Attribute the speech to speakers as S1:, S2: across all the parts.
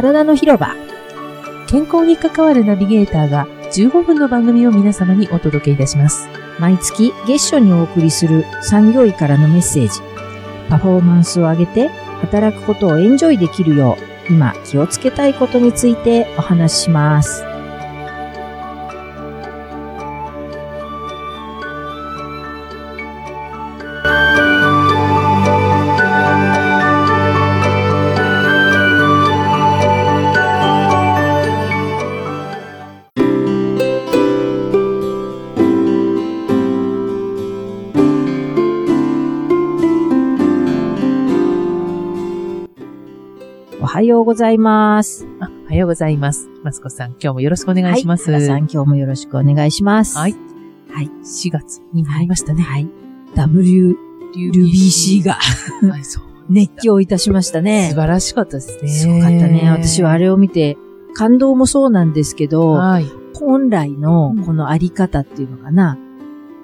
S1: 体の広場。
S2: 健康に関わるナビゲーターが15分の番組を皆様にお届けいたします。
S1: 毎月月初にお送りする産業医からのメッセージ。パフォーマンスを上げて働くことをエンジョイできるよう、今気をつけたいことについてお話しします。おはようございます。
S2: あおはようございます。マスコさん、今日もよろしくお願いします。
S1: はい。原さん、今日もよろしくお願いします。
S2: はい。
S1: はい。
S2: 4月になりましたね。
S1: はい。WBC が
S2: はい、そう。
S1: 熱狂いたしましたね
S2: 素。晴らしかったですね。
S1: すごかったね。私はあれを見て、感動もそうなんですけど、
S2: はい。
S1: 本来のこのあり方っていうのかな、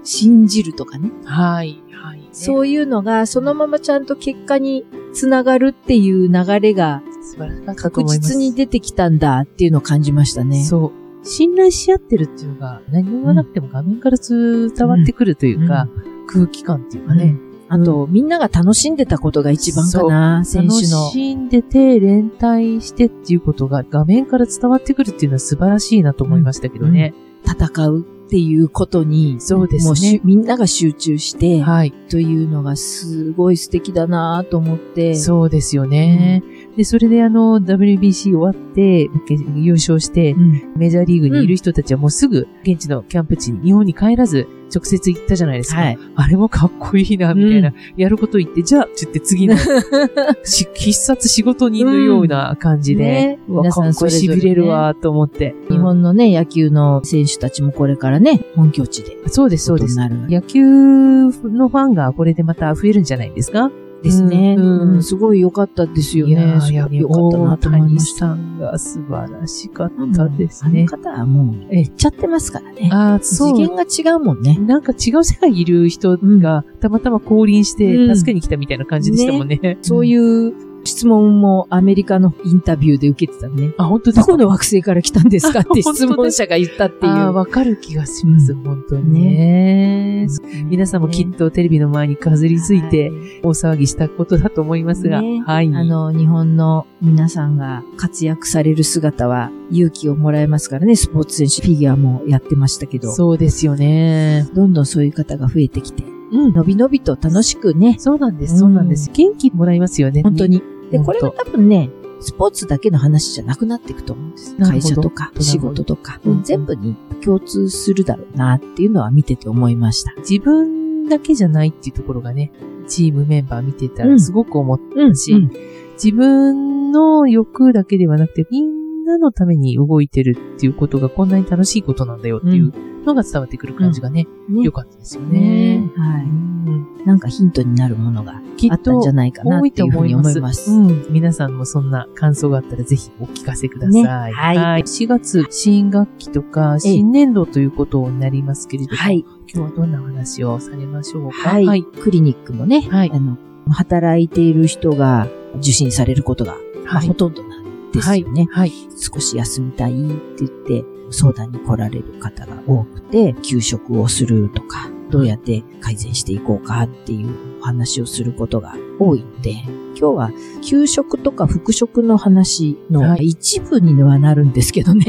S1: 信じるとかね。
S2: はい。はい。ね
S1: そういうのがそのままちゃんと結果につながるっていう流れが
S2: 素晴らしかったと
S1: 確
S2: 思います。
S1: 実に出てきたんだっていうのを感じましたね。
S2: そう。信頼し合ってるっていうのが、何も言わなくても画面から伝わってくるというか、空気感っていうかね。
S1: うんあと、みんなが楽しんでたことが一番かな、選
S2: 楽
S1: 手の。
S2: しんでて、連帯してっていうことが画面から伝わってくるっていうのは素晴らしいなと思いましたけどね。
S1: 戦うっていうことに、
S2: そうですね
S1: もうしみんなが集中して、
S2: はい。
S1: というのがすごい素敵だなと思って。
S2: そうですよね。で、それであの、WBC 終わって、優勝して
S1: う、ん。
S2: メジャーリーグにいる人たちはもうすぐ現地のキャンプ地に日本に帰らず直接行ったじゃないですか。
S1: はい。
S2: あれもかっこいいな、みたいな。やること言って、じゃあ、って言って次の し必殺仕事人のような感じで、
S1: ね
S2: うわ
S1: 皆さんそれぞれね
S2: 痺れるわ、と思って。
S1: 日本のね、野球の選手たちもこれからね、本拠地で。
S2: そうです、そうです。野球のファンがこれでまた増えるんじゃないですか？
S1: ですね。
S2: うん
S1: うんすごい良かったですよ
S2: いや
S1: ね。い良かったなと思いました。
S2: が素晴らしかったです
S1: あの
S2: ね。
S1: 方はもう、
S2: え
S1: 行っちゃってますからね。
S2: ああ、そう。
S1: 次元が違うもんね。
S2: なんか違う世界にいる人がたまたま降臨して助けに来たみたいな感じでしたもんね。
S1: そう
S2: う。
S1: いう質問もアメリカのインタビューで受けてたね。
S2: あ、本当ですか？
S1: どこの惑星から来たんですかって 質問者が言ったってい
S2: ああ、
S1: う。
S2: わかる気がします、
S1: うん
S2: 本当にね。皆さんもきっ
S1: と
S2: とテレビの前にかずりついて大騒ぎしたことだと思いますが、
S1: ね
S2: はい。
S1: あの、日本の皆さんが活躍される姿は勇気をもらえますからね、スポーツ選手、フィギュアもやってましたけど、
S2: そうですよね。
S1: どんどんそういう方が増えてきて、
S2: うん。
S1: のびのびと楽しくね、
S2: そうなんです、
S1: うん
S2: そうなんです。元気もらいますよね。
S1: 本当に。で、これが多分ね、スポーツだけの話じゃなくなっていくと思うんです。会社とか仕事とか、
S2: うん
S1: 全部に共通するだろうなっていうのは見てて思いました。
S2: 自分だけじゃないっていうところがね、チームメンバー見てた
S1: うん。
S2: らすごく思っ
S1: うん
S2: し自分の欲だけではなくて、みんなのために動いてるっていうことがこんなに楽しいことなんだよっていうのが伝わってくる感じがね、
S1: ね。
S2: 良かったですよね。
S1: は
S2: うん
S1: い。なんかヒントになるものがあったんじゃないかなっていうふうに
S2: 思います。うん。皆さんもそんな感想があったらぜひお聞かせください。
S1: ねはい
S2: 4月、新学期とか、
S1: ええ
S2: 新年度ということになりますけれども、
S1: はい。
S2: 今日はどんなお話をされましょうか？
S1: はい。
S2: はい。
S1: クリニックもね、
S2: はい
S1: あの、働いている人が受診されることが、まあ
S2: はい
S1: ほとんどなんですよね。
S2: はい。
S1: 少し休みたいって言って、相談に来られる方が多くて、休職をするとか、どうやって改善していこうかっていうお話をすることが多いので、今日は休職とか復職の話の
S2: はい
S1: 一部にはなるんですけどね。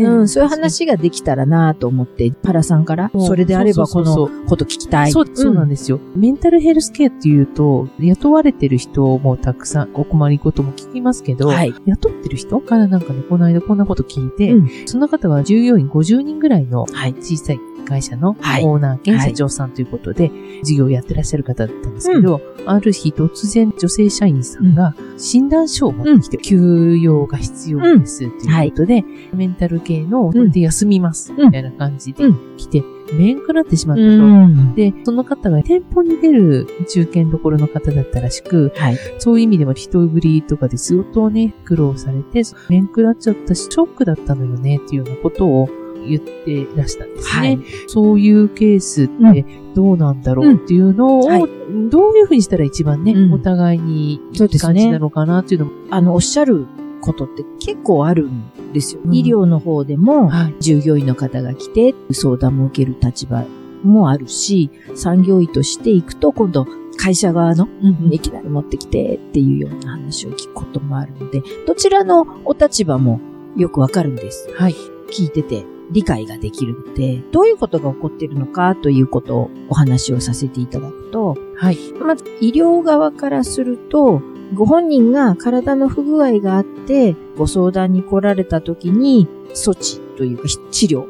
S2: え
S1: うん、そういう話ができたらなと思って、パラさんから、
S2: うん
S1: それであればこのこと聞きたい。
S2: そう、そうなんですよ。メンタルヘルスケアっていうと、雇われてる人もたくさんお困りことも聞きますけど、
S1: はい。
S2: 雇ってる人からなんかね、この間こんなこと聞いて、
S1: うん
S2: その方は従業員50人ぐらいの
S1: はい。
S2: 小さい会社のオ
S1: はい。
S2: ーナー兼
S1: はい
S2: 社長さんということで、事業をやってらっしゃる方だったんですけど、ある日突然女性社員さんが診断書を持ってきて、休養が必要ですということで、メンタル系の、で休みます、
S1: うん。
S2: みたいな感じで来て、面食らってしまったと。
S1: うん。
S2: で、その方が店舗に出る中堅どころの方だったらしく、
S1: はい。
S2: そういう意味でも人売りとかで相当ね、苦労されて、面食らっちゃったし、ショックだったのよね、っていうようなことを言ってらしたんですね。
S1: はい。
S2: そういうケースってどうなんだろうっていうのを、
S1: うんはい
S2: どういうふうにしたら一番ね、
S1: うん
S2: お互いにいい感じなのかなっていうのも、
S1: あの、おっしゃることって結構あるんですよ。うん、医療の方でも、従業員の方が来て相談も受ける立場もあるし、産業医として行くと今度会社側の、いきなり持ってきてっていうような話を聞くこともあるので、どちらのお立場もよくわかるんです。はい。聞いてて理解ができるので、どういうことが起こっているのかということをお話をさせていただくと、はい。まず、医療側からすると、ご本人が体の不具合があって、ご相談に来られた時に、措置というか治療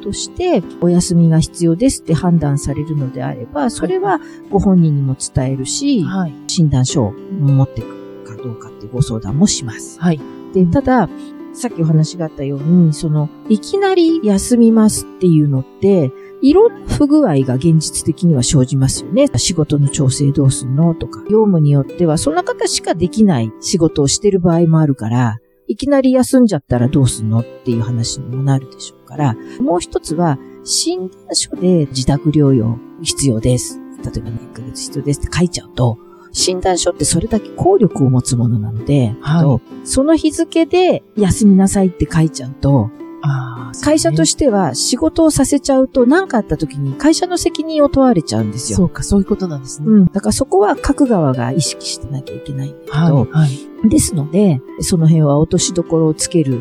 S1: としてお休みが必要ですって判断されるのであれば、それはご本人にも伝えるし、はい、診断書を持っていくかどうかってご相談もします。はい。で、ただ、さっきお話があったように、その、いきなり休みますっていうのって、いろんな不具合が現実的には生じますよね。仕事の調整どうすんのとか、業務によってはそんな方しかできない仕事をしてる場合もあるから、いきなり休んじゃったらどうすんのっていう話にもなるでしょうから、もう一つは、診断書で自宅療養必要です。例えば、ね、1ヶ月必要ですって書いちゃうと、診断書ってそれだけ効力を持つものなので、はい、その日付で休みなさいって書いちゃうと、会社としては仕事をさせちゃうと何かあった時に会社の責任を問われちゃうんですよ。
S2: そうか、そういうことなんですね。
S1: うん。だからそこは各側が意識してなきゃいけないんだけど、はいはい、ですので、その辺は落としどころをつける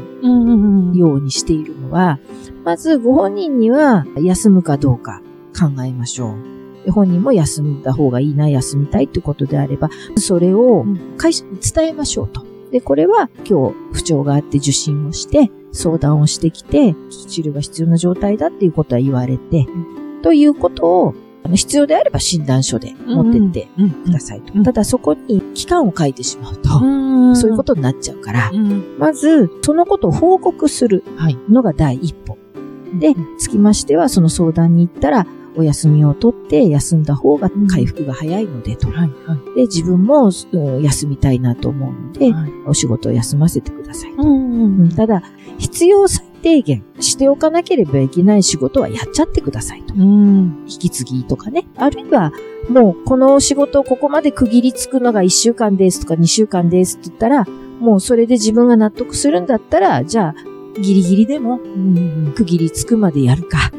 S1: ようにしているのは、まずご本人には休むかどうか考えましょう。本人も休んだ方がいいな、休みたいってことであれば、それを会社に伝えましょうと。で、これは今日不調があって受診をして、相談をしてきて、治療が必要な状態だっていうことは言われて、うん、ということを、必要であれば診断書で持ってってくださいと。ただそこに期間を書いてしまうと、そういうことになっちゃうから、まずそのことを報告するのが第一歩。で、つきましてはその相談に行ったら、お休みを取って休んだ方が回復が早いのでと。で、自分も、休みたいなと思うので、はい、お仕事を休ませてくださいと。ただ、必要最低限しておかなければいけない仕事はやっちゃってくださいと。引き継ぎとかね。あるいは、もうこの仕事をここまで区切りつくのが1週間ですとか2週間ですって言ったら、もうそれで自分が納得するんだったら、じゃあ、ギリギリでも、区切りつくまでやるか。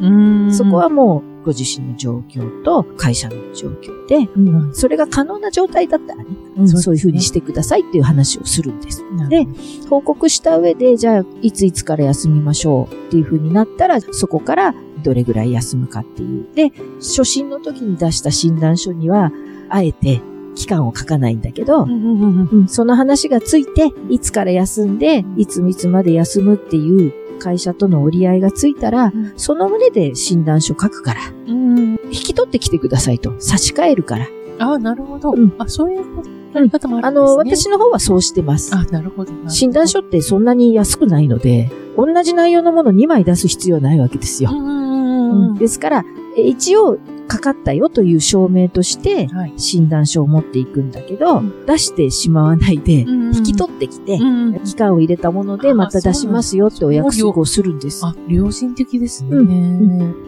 S1: そこはもうご自身の状況と会社の状況で、うん、それが可能な状態だったらね、うん、そういうふうにしてくださいっていう話をするんです。で、報告した上で、じゃあ、いついつから休みましょうっていうふうになったら、そこからどれぐらい休むかっていう。で、初診の時に出した診断書には、あえて期間を書かないんだけど、その話がついて、いつから休んで、いついつまで休むっていう会社との折り合いがついたら、うん、その旨で診断書書くから、うん、引き取ってきてくださいと。差し替えるから。
S2: ああ、なるほど。うん、あ、そういうやり方もあるんですね。あの、
S1: 私の方はそうしてます。
S2: あ、なるほど。
S1: 診断書ってそんなに安くないので、同じ内容のもの2枚出す必要はないわけですよ。うんですから、一応、かかったよという証明として、診断書を持っていくんだけど、出してしまわないで、引き取ってきて、期間を入れたものでまた出しますよってお約束をするんです。
S2: あ、良心的ですね。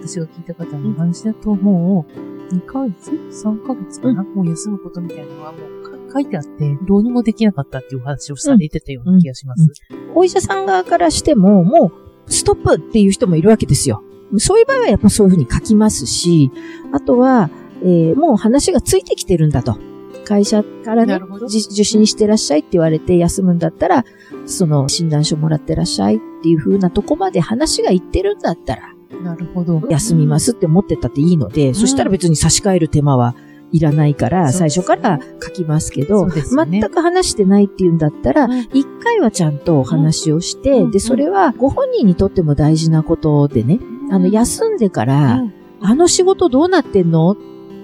S2: 私が聞いた方の話だと、もう、2ヶ月 ?3 ヶ月かな、もう休むことみたいなのはもう書いてあって、どうにもできなかったっていうお話をされてたような気がします。
S1: お医者さん側からしても、もう、ストップっていう人もいるわけですよ。そういう場合はやっぱそういうふうに書きますし、あとは、えー、もう話がついてきてるんだと。会社からね、受診してらっしゃいって言われて休むんだったら、その診断書もらってらっしゃいっていう風なとこまで話がいってるんだったら、
S2: なるほど。
S1: 休みますって思ってたっていいので、うん、そしたら別に差し替える手間はいらないから、最初から書きますけど、ね、全く話してないっていうんだったら、一、うん、回はちゃんとお話をして、うん、で、それはご本人にとっても大事なことでね、あの、休んでから、あの仕事どうなってんのっ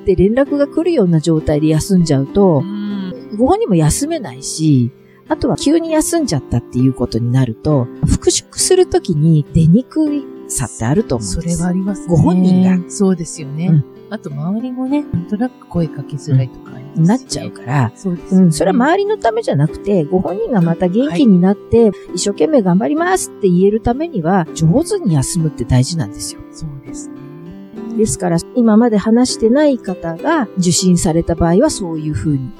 S1: て連絡が来るような状態で休んじゃうと、ご本人も休めないし、あとは急に休んじゃったっていうことになると、復職するときに出にくいさってあると思うんです。
S2: それはありますね。
S1: ご本人が。
S2: そうですよね。うんあと周りもね、なんとなく声かけづらいとか、
S1: うん、なっちゃうから、そうです、ね、うん、それは周りのためじゃなくて、ご本人がまた元気になって、一生懸命頑張りますって言えるためには、上手に休むって大事なんですよ。
S2: そうですね。
S1: ですから、今まで話してない方が受診された場合はそういうふうに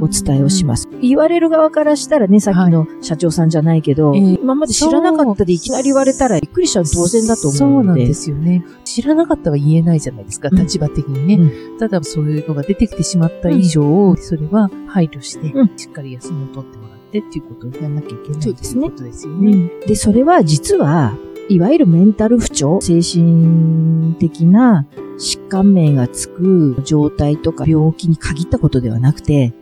S1: お伝えをします。言われる側からしたらね、さっきの社長さんじゃないけど、はい、今まで知らなかったでいきなり言われたらびっくりしちゃう当然だと思う
S2: そうなんですよね。知らなかったは言えないじゃないですか、立場的にね。うん、ただそういうのが出てきてしまった以上、うん、それは配慮して、しっかり休みを取ってもらってっていうことをやらなきゃいけないそうですね。ことですよね。
S1: で、それは実は、いわゆるメンタル不調、精神的な疾患名がつく状態とか病気に限ったことではなくて、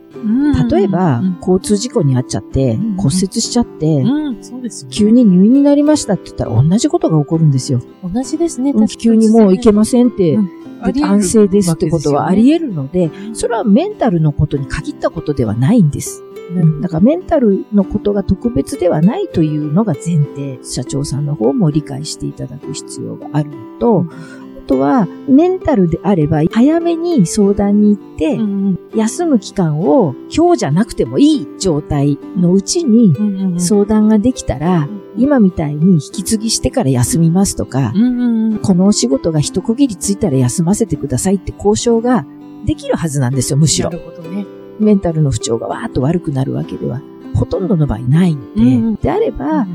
S1: 例えば、交通事故に遭っちゃって、骨折しちゃって、急に入院になりましたって言ったら同じことが起こるんですよ。
S2: 同じですね。
S1: 急にもう行けませんって、安静ですってことはあり得るので、それはメンタルのことに限ったことではないんです。だからメンタルのことが特別ではないというのが前提、社長さんの方も理解していただく必要があるのと、あとは、メンタルであれば、早めに相談に行って、休む期間を今日じゃなくてもいい状態のうちに相談ができたら、今みたいに引き継ぎしてから休みますとか、このお仕事が一区切りついたら休ませてくださいって交渉ができるはずなんですよ、むしろ。なるほどね。メンタルの不調がわーっと悪くなるわけでは、ほとんどの場合ないので、うん、であれば、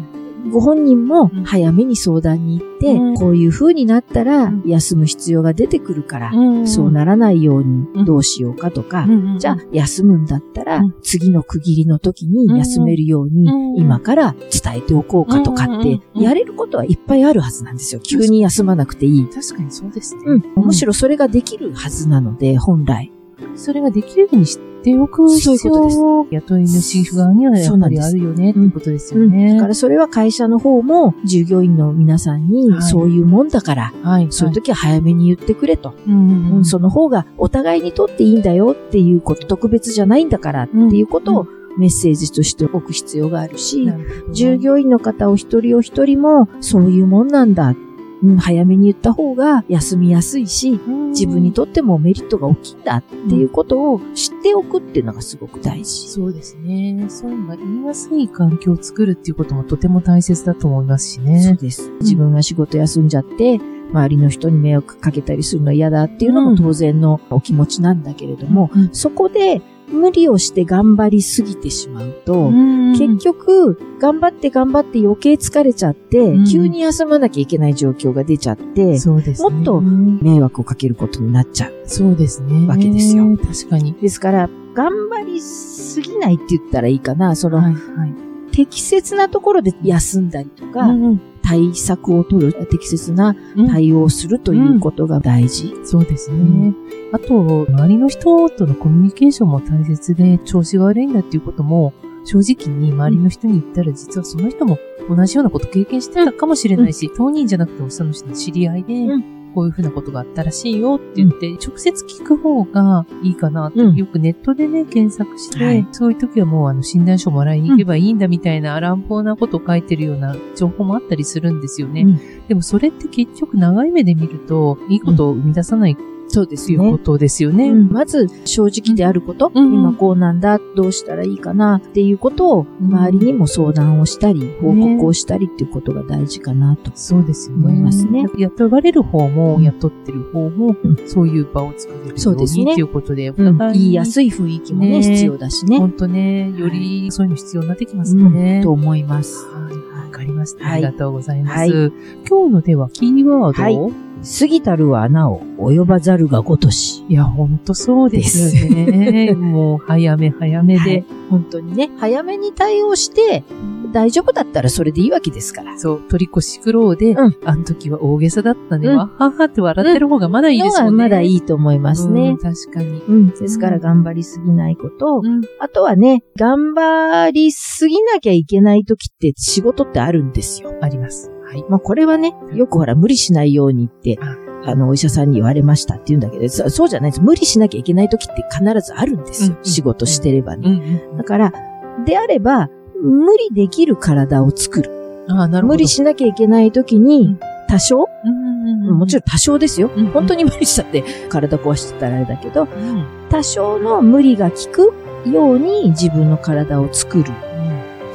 S1: ご本人も早めに相談に行って、うん、こういう風になったら休む必要が出てくるから、うん、そうならないようにどうしようかとか、うん、じゃあ休むんだったら次の区切りの時に休めるように今から伝えておこうかとかって、やれることはいっぱいあるはずなんですよ。急に休まなくていい。
S2: 確かにそうですね。
S1: むしろそれができるはずなので、本来。
S2: それができるようにしておく必要を雇い主側にはやっぱりあるよねっていうことですよね。
S1: だからそれは会社の方も従業員の皆さんにそういうもんだから、はい、そういう時は早めに言ってくれと、うんその方がお互いにとっていいんだよっていうこと、特別じゃないんだからっていうことをメッセージとしておく必要があるし、従業員の方お一人お一人もそういうもんなんだうん、早めに言った方が休みやすいし、自分にとってもメリットが大きいんだっていうことを知っておくっていうのがすごく大事。
S2: そうですね。そういうのが言いやすい環境を作るっていうこともとても大切だと思いますしね。
S1: そうです。自分が仕事休んじゃって、周りの人に迷惑かけたりするの嫌だっていうのも当然のお気持ちなんだけれども、うん、そこで無理をして頑張りすぎてしまうと、結局、頑張って頑張って余計疲れちゃって、急に休まなきゃいけない状況が出ちゃって、そうですね、もっと迷惑をかけることになっちゃう。
S2: そうですね。
S1: わけですよ。
S2: 確かに。
S1: ですから、頑張りすぎないって言ったらいいかな。その、はいはい、適切なところで休んだりとか、うん対策を取る、適切な対応をするということが大事。
S2: うん。うん、そうですね。あと、周りの人とのコミュニケーションも大切で、調子が悪いんだっていうことも、正直に周りの人に言ったら、実はその人も同じようなこと経験してたかもしれないし、当人じゃなくてもその人の知り合いで、こういうふうなことがあったらしいよって言って、直接聞く方がいいかなって、よくネットでね、検索して、そういう時はもうあの診断書もらいに行けばいいんだみたいな乱暴なことを書いてるような情報もあったりするんですよね。でもそれって結局長い目で見ると、いいことを生み出さない
S1: そうですよ
S2: ね。いうことですよね。う
S1: ん、まず、正直であること、うん、今こうなんだ、どうしたらいいかなっていうことを、周りにも相談をしたり、報告をしたりっていうことが大事かなと。そうですよね。思いますね。
S2: 雇われる方も、雇ってる方も、そういう場を作れるようにそうですね。っていうことで、
S1: 言いやすい雰囲気もね、必要だしね。
S2: 本当ね、よりそういうの必要になってきますね。
S1: と思います。
S2: はい。わかりました。ありがとうございます。今日のでは、キーワードを、
S1: 過ぎたるは穴を及ばざるがごとし。
S2: いや、ほんとそうですね。もう、早め早めで、はい、
S1: 本当にね、早めに対応して、大丈夫だったらそれでいいわけですから。
S2: そう、取り越し苦労で、うん、あの時は大げさだったね。うん、わははって笑ってる方がまだいいですよね。うん、
S1: まだいいと思いますね。
S2: 確かに。
S1: うん。ですから頑張りすぎないこと。あとはね、頑張りすぎなきゃいけない時って仕事ってあるんですよ。
S2: あります。
S1: はい。まあこれはね、よくほら無理しないようにって、あの、お医者さんに言われましたって言うんだけど、そうじゃないです。無理しなきゃいけない時って必ずあるんですよ。うん、仕事してればね。だから、であれば、無理できる体を作る。あなるほど無理しなきゃいけない時に、多少、もちろん多少ですよ。本当に無理したって体壊してたらあれだけど、多少の無理が効くように自分の体を作る。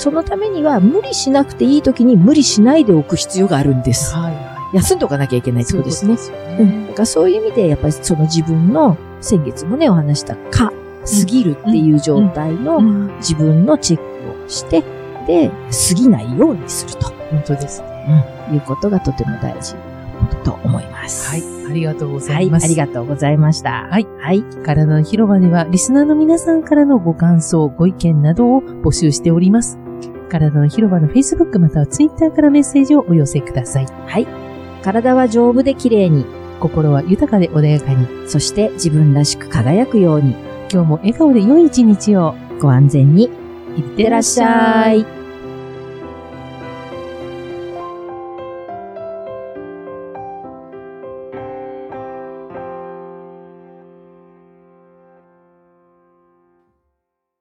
S1: そのためには無理しなくていい時に無理しないでおく必要があるんです。はい、休んどかなきゃいけないってことですね。そうですね。うん。だからそういう意味で、やっぱりその自分の先月もね、お話したか、過ぎるっていう状態の自分のチェックをして、で、過ぎないようにすると。
S2: 本当ですね。
S1: いうことがとても大事と思います。
S2: はい。ありがとうございます。
S1: はい。ありがとうございました。
S2: はい。はい。体の広場では、リスナーの皆さんからのご感想、ご意見などを募集しております。体の広場の Facebook または Twitter からメッセージをお寄せください。
S1: はい。体は丈夫で綺麗に、
S2: 心は豊かで穏やかに、
S1: そして自分らしく輝くように、
S2: 今日も笑顔で良い一日を
S1: ご安全に、いってらっしゃい。